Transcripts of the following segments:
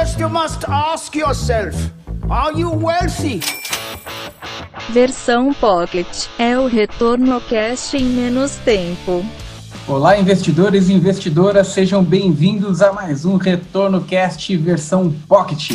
First you must ask yourself, are you wealthy? Versão Pocket é o retorno cash em menos tempo. Olá, investidores e investidoras, sejam bem-vindos a mais um Retorno Cast versão Pocket.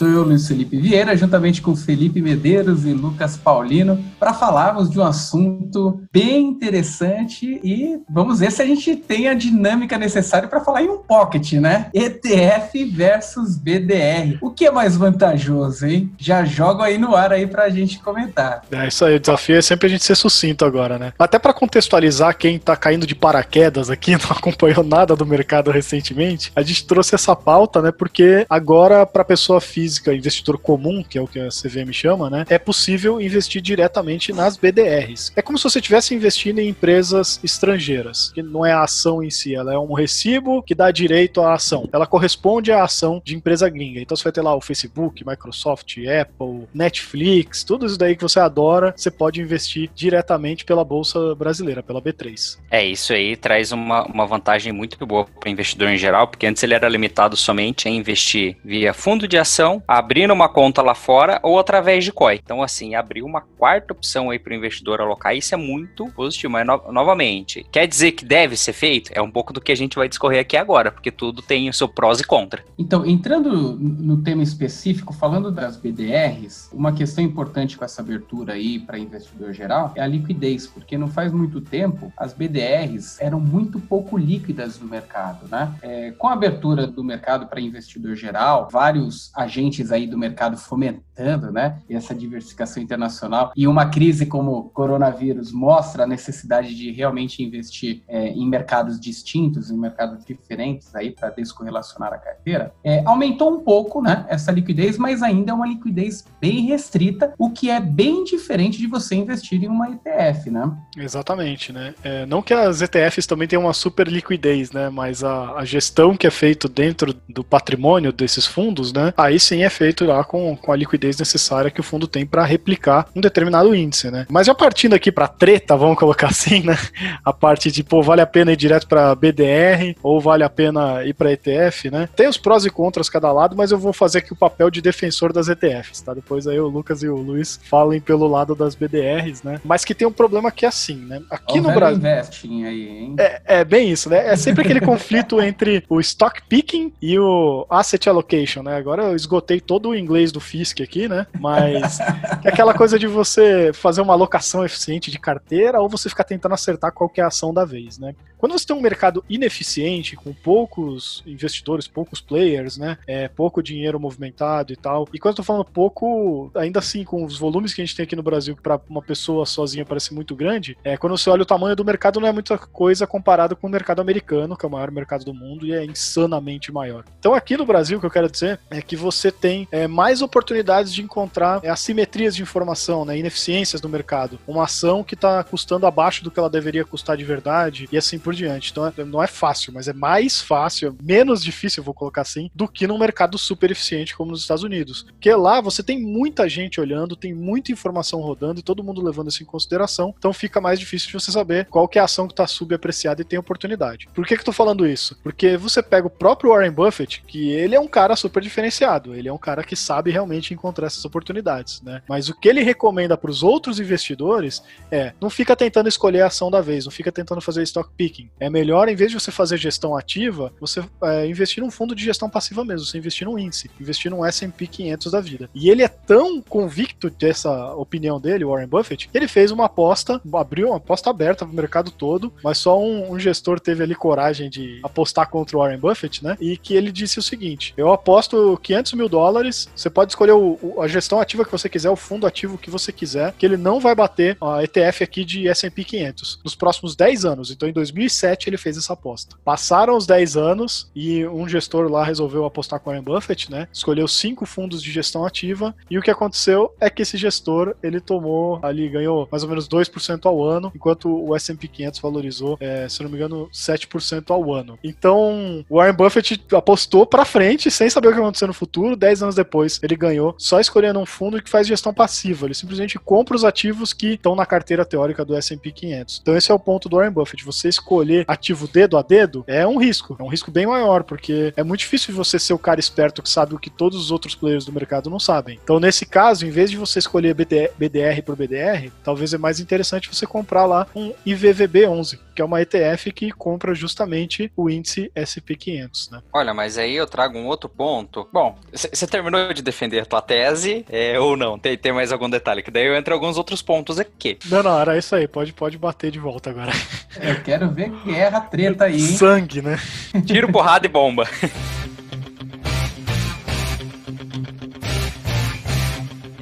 Estou eu, Luiz Felipe Vieira, juntamente com Felipe Medeiros e Lucas Paulino, para falarmos de um assunto bem interessante e vamos ver se a gente tem a dinâmica necessária para falar em um pocket, né? ETF versus BDR. O que é mais vantajoso, hein? Já jogo aí no ar aí para a gente comentar. É isso aí, o desafio é sempre a gente ser sucinto agora, né? Até para contextualizar quem está caindo de paraquedas aqui, não acompanhou nada do mercado recentemente, a gente trouxe essa pauta, né? Porque agora para pessoa física física, investidor comum, que é o que a CVM chama, né, é possível investir diretamente nas BDRs. É como se você estivesse investindo em empresas estrangeiras, que não é a ação em si, ela é um recibo que dá direito à ação. Ela corresponde à ação de empresa gringa. Então você vai ter lá o Facebook, Microsoft, Apple, Netflix, tudo isso daí que você adora, você pode investir diretamente pela bolsa brasileira, pela B3. É, isso aí traz uma, uma vantagem muito boa para o investidor em geral, porque antes ele era limitado somente a investir via fundo de ação abrindo uma conta lá fora ou através de COI. Então, assim, abrir uma quarta opção aí para o investidor alocar, isso é muito positivo. Mas, no novamente, quer dizer que deve ser feito? É um pouco do que a gente vai discorrer aqui agora, porque tudo tem o seu prós e contra. Então, entrando no tema específico, falando das BDRs, uma questão importante com essa abertura aí para investidor geral é a liquidez, porque não faz muito tempo as BDRs eram muito pouco líquidas no mercado, né? É, com a abertura do mercado para investidor geral, vários agentes agentes aí do mercado fomentando, né, essa diversificação internacional e uma crise como o coronavírus mostra a necessidade de realmente investir é, em mercados distintos, em mercados diferentes aí para descorrelacionar a carteira, é, aumentou um pouco, né, essa liquidez, mas ainda é uma liquidez bem restrita, o que é bem diferente de você investir em uma ETF, né? Exatamente, né? É, não que as ETFs também tenham uma super liquidez, né, mas a, a gestão que é feita dentro do patrimônio desses fundos, né, aí sim é feito lá com, com a liquidez necessária que o fundo tem para replicar um determinado índice, né? Mas já partindo aqui para treta, vamos colocar assim, né? A parte de, pô, vale a pena ir direto para BDR ou vale a pena ir para ETF, né? Tem os prós e contras cada lado, mas eu vou fazer aqui o papel de defensor das ETFs, tá? Depois aí o Lucas e o Luiz falem pelo lado das BDRs, né? Mas que tem um problema que é assim, né? Aqui o no Brasil. Investing aí, hein? É, é bem isso, né? É sempre aquele conflito entre o stock picking e o asset allocation, né? Agora eu esgotei botei todo o inglês do Fisk aqui, né? Mas é aquela coisa de você fazer uma alocação eficiente de carteira ou você ficar tentando acertar qual é ação da vez, né? Quando você tem um mercado ineficiente, com poucos investidores, poucos players, né? É, pouco dinheiro movimentado e tal. E quando eu tô falando pouco, ainda assim, com os volumes que a gente tem aqui no Brasil, para uma pessoa sozinha parece muito grande, é, quando você olha o tamanho do mercado, não é muita coisa comparado com o mercado americano, que é o maior mercado do mundo e é insanamente maior. Então aqui no Brasil, o que eu quero dizer é que você tem é, mais oportunidades de encontrar é, assimetrias de informação, né, ineficiências no mercado. Uma ação que está custando abaixo do que ela deveria custar de verdade e assim por diante. Então é, não é fácil, mas é mais fácil, menos difícil, vou colocar assim, do que num mercado super eficiente como nos Estados Unidos. Porque lá você tem muita gente olhando, tem muita informação rodando e todo mundo levando isso em consideração, então fica mais difícil de você saber qual que é a ação que está subapreciada e tem oportunidade. Por que que eu tô falando isso? Porque você pega o próprio Warren Buffett, que ele é um cara super diferenciado, ele é um cara que sabe realmente encontrar essas oportunidades, né? Mas o que ele recomenda para os outros investidores é não fica tentando escolher a ação da vez, não fica tentando fazer stock picking. É melhor, em vez de você fazer gestão ativa, você é, investir num fundo de gestão passiva mesmo, você investir num índice, investir num S&P 500 da vida. E ele é tão convicto dessa opinião dele, Warren Buffett, que ele fez uma aposta, abriu uma aposta aberta para o mercado todo, mas só um, um gestor teve ali coragem de apostar contra o Warren Buffett, né? E que ele disse o seguinte: eu aposto 500 mil dólares você pode escolher o, o, a gestão ativa que você quiser, o fundo ativo que você quiser, que ele não vai bater a ETF aqui de S&P 500 nos próximos 10 anos. Então, em 2007, ele fez essa aposta. Passaram os 10 anos e um gestor lá resolveu apostar com Warren Buffett, né? Escolheu cinco fundos de gestão ativa e o que aconteceu é que esse gestor, ele tomou ali, ganhou mais ou menos 2% ao ano, enquanto o S&P 500 valorizou, é, se não me engano, 7% ao ano. Então, o Warren Buffett apostou para frente, sem saber o que ia acontecer no futuro, 10 anos depois ele ganhou só escolhendo um fundo que faz gestão passiva. Ele simplesmente compra os ativos que estão na carteira teórica do S&P 500. Então esse é o ponto do Warren Buffett. Você escolher ativo dedo a dedo é um risco. É um risco bem maior, porque é muito difícil você ser o cara esperto que sabe o que todos os outros players do mercado não sabem. Então nesse caso, em vez de você escolher BDR por BDR, talvez é mais interessante você comprar lá um IVVB11, que é uma ETF que compra justamente o índice SP 500, né? Olha, mas aí eu trago um outro ponto. Bom, você terminou de defender a tua tese é, ou não? Tem, tem mais algum detalhe? Que daí eu entro em alguns outros pontos aqui. Não, não, era isso aí. Pode, pode bater de volta agora. Eu quero ver guerra, treta aí. Hein? Sangue, né? Tiro, porrada e bomba.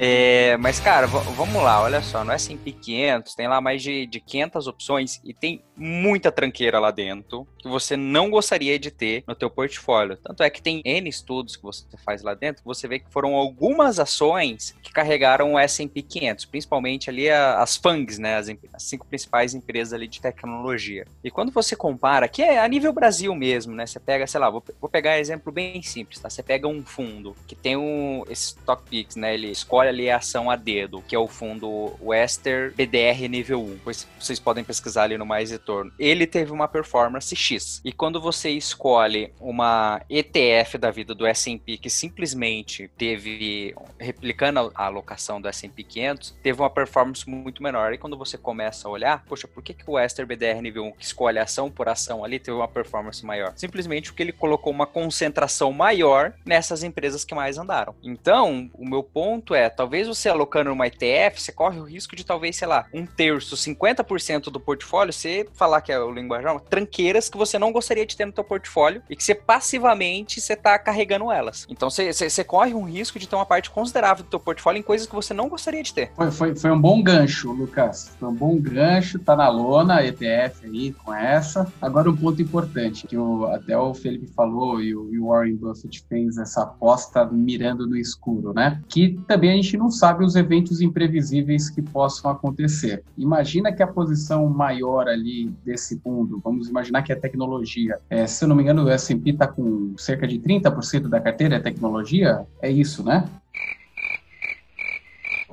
É, mas, cara, vamos lá, olha só, no S&P 500 tem lá mais de, de 500 opções e tem muita tranqueira lá dentro que você não gostaria de ter no teu portfólio. Tanto é que tem N estudos que você faz lá dentro, que você vê que foram algumas ações que carregaram o S&P 500, principalmente ali as FANGs, né, as, as, cinco principais empresas ali de tecnologia. E quando você compara, que é a nível Brasil mesmo, né, você pega, sei lá, vou, vou pegar exemplo bem simples, tá? Você pega um fundo que tem um, esse Stock Picks, né, ele escolhe ali a ação a dedo, que é o fundo Wester BDR nível 1. Pois vocês podem pesquisar ali no Mais Retorno. Ele teve uma performance X. E quando você escolhe uma ETF da vida do S&P que simplesmente teve, replicando a alocação do S&P 500, teve uma performance muito menor. E quando você começa a olhar, poxa, por que, que o BDR nível 1, que escolhe ação por ação ali, teve uma performance maior? Simplesmente porque ele colocou uma concentração maior nessas empresas que mais andaram. Então, o meu ponto é, talvez você alocando numa ETF, você corre o risco de talvez, sei lá, um terço, 50% do portfólio, você falar que é o linguajar, tranqueiras que você não gostaria de ter no teu portfólio e que você passivamente você tá carregando elas. Então você, corre um risco de ter uma parte considerável do teu portfólio em coisas que você não gostaria de ter. Foi, foi, foi um bom gancho, Lucas. Foi um bom gancho, tá na lona, ETF aí com essa. Agora um ponto importante, que o, até o Felipe falou e o Warren Buffett fez essa aposta mirando no escuro, né? Que também a gente não sabe os eventos imprevisíveis que possam acontecer. Imagina que a posição maior ali desse fundo, vamos imaginar que é tecnologia. É, se eu não me engano, o S&P está com cerca de 30% da carteira é tecnologia, é isso, né?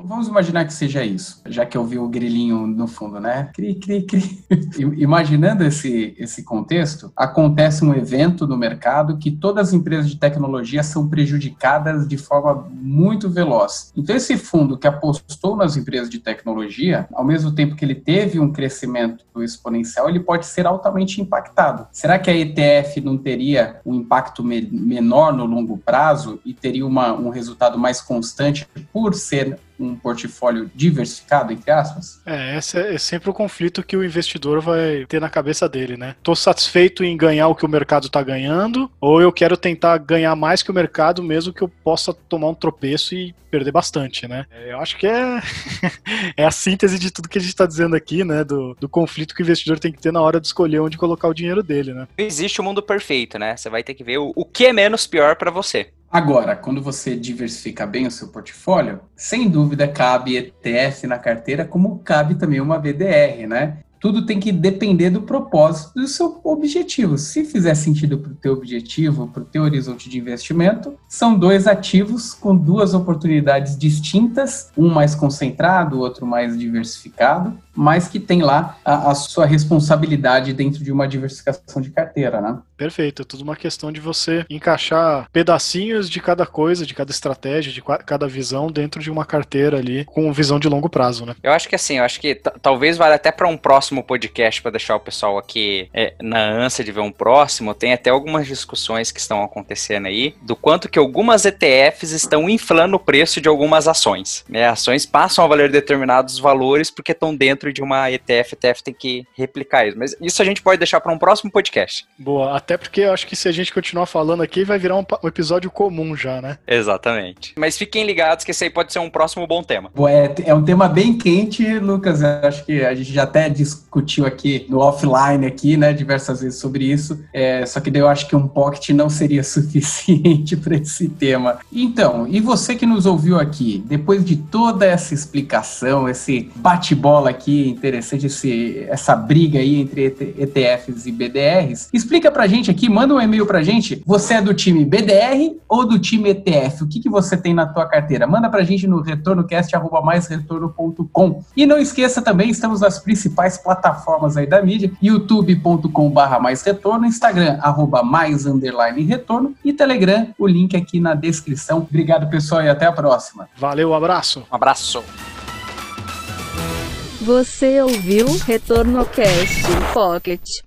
Vamos imaginar que seja isso, já que eu vi o grilinho no fundo, né? Cri, cri, cri. Imaginando esse, esse contexto, acontece um evento no mercado que todas as empresas de tecnologia são prejudicadas de forma muito veloz. Então, esse fundo que apostou nas empresas de tecnologia, ao mesmo tempo que ele teve um crescimento exponencial, ele pode ser altamente impactado. Será que a ETF não teria um impacto me menor no longo prazo e teria uma, um resultado mais constante por ser um portfólio diversificado, entre aspas? É, esse é sempre o conflito que o investidor vai ter na cabeça dele, né? Tô satisfeito em ganhar o que o mercado tá ganhando, ou eu quero tentar ganhar mais que o mercado, mesmo que eu possa tomar um tropeço e perder bastante, né? É, eu acho que é, é a síntese de tudo que a gente está dizendo aqui, né? Do, do conflito que o investidor tem que ter na hora de escolher onde colocar o dinheiro dele, né? Não existe o um mundo perfeito, né? Você vai ter que ver o, o que é menos pior para você. Agora, quando você diversifica bem o seu portfólio, sem dúvida cabe ETF na carteira, como cabe também uma BDR, né? Tudo tem que depender do propósito do seu objetivo. Se fizer sentido para o teu objetivo, para o teu horizonte de investimento, são dois ativos com duas oportunidades distintas, um mais concentrado, o outro mais diversificado, mas que tem lá a, a, sua responsabilidade dentro de uma diversificação de carteira, né? Perfeito, é tudo uma questão de você encaixar pedacinhos de cada coisa, de cada estratégia, de cada visão dentro de uma carteira ali com visão de longo prazo, né? Eu acho que assim, eu acho que talvez valha até para um próximo podcast para deixar o pessoal aqui é, na ânsia de ver um próximo, tem até algumas discussões que estão acontecendo aí do quanto que algumas ETFs estão inflando o preço de algumas ações. Né? Ações passam a valer determinados valores porque estão dentro de uma ETF, a ETF tem que replicar isso. Mas isso a gente pode deixar para um próximo podcast. Boa, até porque eu acho que se a gente continuar falando aqui, vai virar um, um episódio comum já, né? Exatamente. Mas fiquem ligados que esse aí pode ser um próximo bom tema. É, é um tema bem quente, Lucas. Eu acho que a gente já até discutiu discutiu aqui no offline aqui, né, diversas vezes sobre isso. É, só que daí eu acho que um pocket não seria suficiente para esse tema. Então, e você que nos ouviu aqui, depois de toda essa explicação, esse bate-bola aqui interessante, esse, essa briga aí entre ETFs e BDRs, explica pra gente aqui, manda um e-mail pra gente. Você é do time BDR ou do time ETF? O que, que você tem na tua carteira? Manda pra gente no retornocast@maisretorno.com. E não esqueça também, estamos nas principais plataformas aí da mídia, youtube.com/barra mais retorno, Instagram arroba mais underline retorno e Telegram, o link aqui na descrição. Obrigado, pessoal, e até a próxima. Valeu, um abraço. Um abraço. Você ouviu Retorno Cast Pocket.